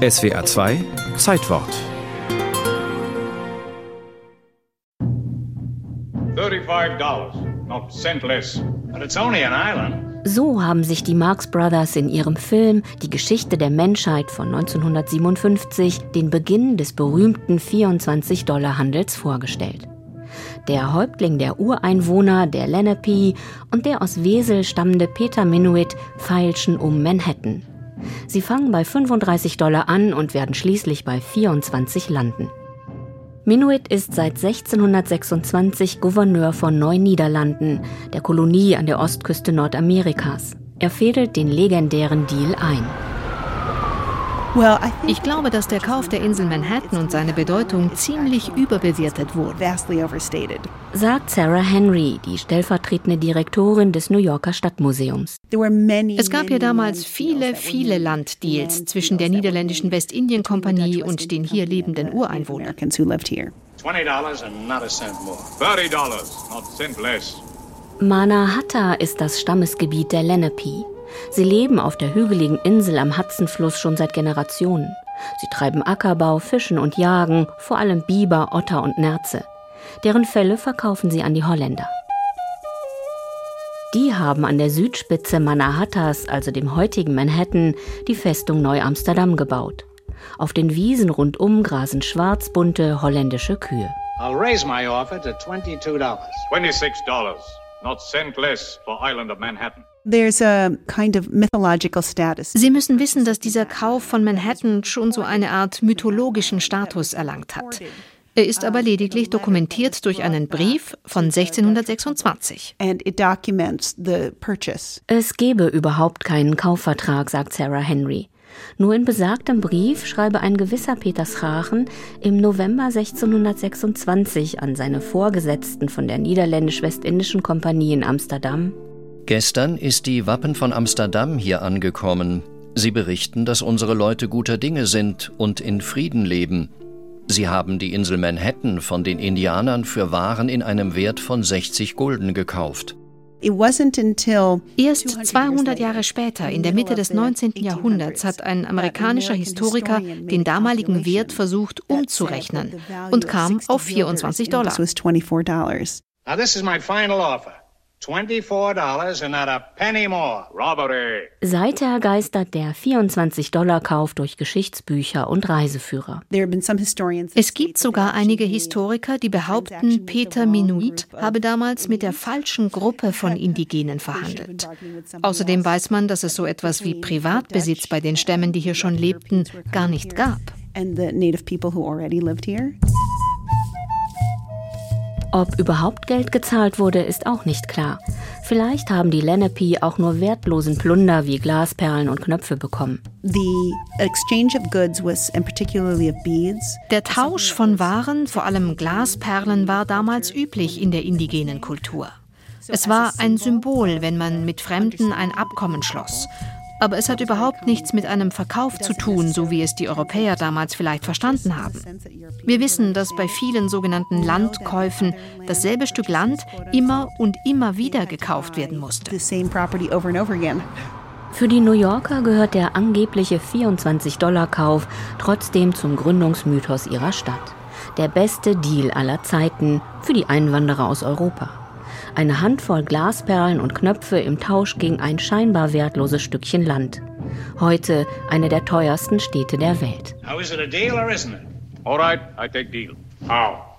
SWR 2 Zeitwort. not cent less. But it's only an island. So haben sich die Marx Brothers in ihrem Film Die Geschichte der Menschheit von 1957 den Beginn des berühmten 24-Dollar-Handels vorgestellt. Der Häuptling der Ureinwohner, der Lenape, und der aus Wesel stammende Peter Minuit feilschen um Manhattan. Sie fangen bei 35 Dollar an und werden schließlich bei 24 landen. Minuit ist seit 1626 Gouverneur von Neuniederlanden, der Kolonie an der Ostküste Nordamerikas. Er fädelt den legendären Deal ein. Ich glaube, dass der Kauf der Insel Manhattan und seine Bedeutung ziemlich überbewertet wurde, sagt Sarah Henry, die stellvertretende Direktorin des New Yorker Stadtmuseums. Es gab ja damals viele, viele Landdeals zwischen der niederländischen Westindien-Kompanie und den hier lebenden Ureinwohnern. Mannahatta ist das Stammesgebiet der Lenape. Sie leben auf der hügeligen Insel am Hudsonfluss schon seit Generationen. Sie treiben Ackerbau, fischen und jagen, vor allem Biber, Otter und Nerze. Deren Felle verkaufen sie an die Holländer. Die haben an der Südspitze Mannahattas, also dem heutigen Manhattan, die Festung Neu-Amsterdam gebaut. Auf den Wiesen rundum grasen schwarzbunte holländische Kühe. I'll raise my offer to $22. $26, not cent less for Island of Manhattan. Kind of Sie müssen wissen, dass dieser Kauf von Manhattan schon so eine Art mythologischen Status erlangt hat. Er ist aber lediglich dokumentiert durch einen Brief von 1626. Es gebe überhaupt keinen Kaufvertrag, sagt Sarah Henry. Nur in besagtem Brief schreibe ein gewisser Peter Schachen im November 1626 an seine Vorgesetzten von der Niederländisch-Westindischen Kompanie in Amsterdam Gestern ist die Wappen von Amsterdam hier angekommen. Sie berichten, dass unsere Leute guter Dinge sind und in Frieden leben. Sie haben die Insel Manhattan von den Indianern für Waren in einem Wert von 60 Gulden gekauft. Erst 200 Jahre später, in der Mitte des 19. Jahrhunderts, hat ein amerikanischer Historiker den damaligen Wert versucht umzurechnen und kam auf 24 Dollar. Now this is my final offer. $24 and not a penny more. Robbery. Seither geistert der 24-Dollar-Kauf durch Geschichtsbücher und Reiseführer. Es gibt sogar einige Historiker, die behaupten, Peter Minuit habe damals mit der falschen Gruppe von Indigenen verhandelt. Außerdem weiß man, dass es so etwas wie Privatbesitz bei den Stämmen, die hier schon lebten, gar nicht gab. Ob überhaupt Geld gezahlt wurde, ist auch nicht klar. Vielleicht haben die Lenape auch nur wertlosen Plunder wie Glasperlen und Knöpfe bekommen. Der Tausch von Waren, vor allem Glasperlen, war damals üblich in der indigenen Kultur. Es war ein Symbol, wenn man mit Fremden ein Abkommen schloss aber es hat überhaupt nichts mit einem Verkauf zu tun, so wie es die Europäer damals vielleicht verstanden haben. Wir wissen, dass bei vielen sogenannten Landkäufen dasselbe Stück Land immer und immer wieder gekauft werden musste. Für die New Yorker gehört der angebliche 24-Dollar-Kauf trotzdem zum Gründungsmythos ihrer Stadt. Der beste Deal aller Zeiten für die Einwanderer aus Europa eine Handvoll Glasperlen und Knöpfe im Tausch gegen ein scheinbar wertloses Stückchen Land. Heute eine der teuersten Städte der Welt. How is it a deal or isn't it? All right, I take deal. How?